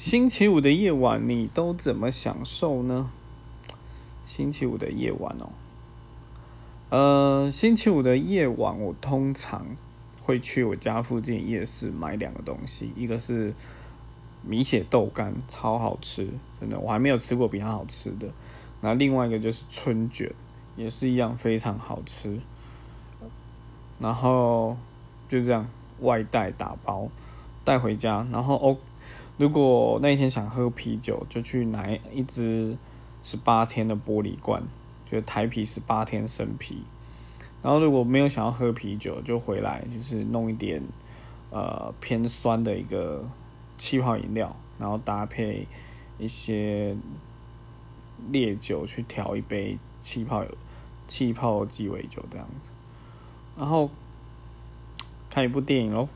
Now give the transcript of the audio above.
星期五的夜晚你都怎么享受呢？星期五的夜晚哦，呃，星期五的夜晚我通常会去我家附近夜市买两个东西，一个是米血豆干，超好吃，真的，我还没有吃过比它好吃的。那另外一个就是春卷，也是一样非常好吃。然后就这样外带打包带回家，然后哦，如果那一天想喝啤酒，就去拿一支十八天的玻璃罐，就台啤十八天生啤。然后如果没有想要喝啤酒，就回来就是弄一点呃偏酸的一个气泡饮料，然后搭配一些烈酒去调一杯气泡气泡鸡尾酒这样子。然后看一部电影喽。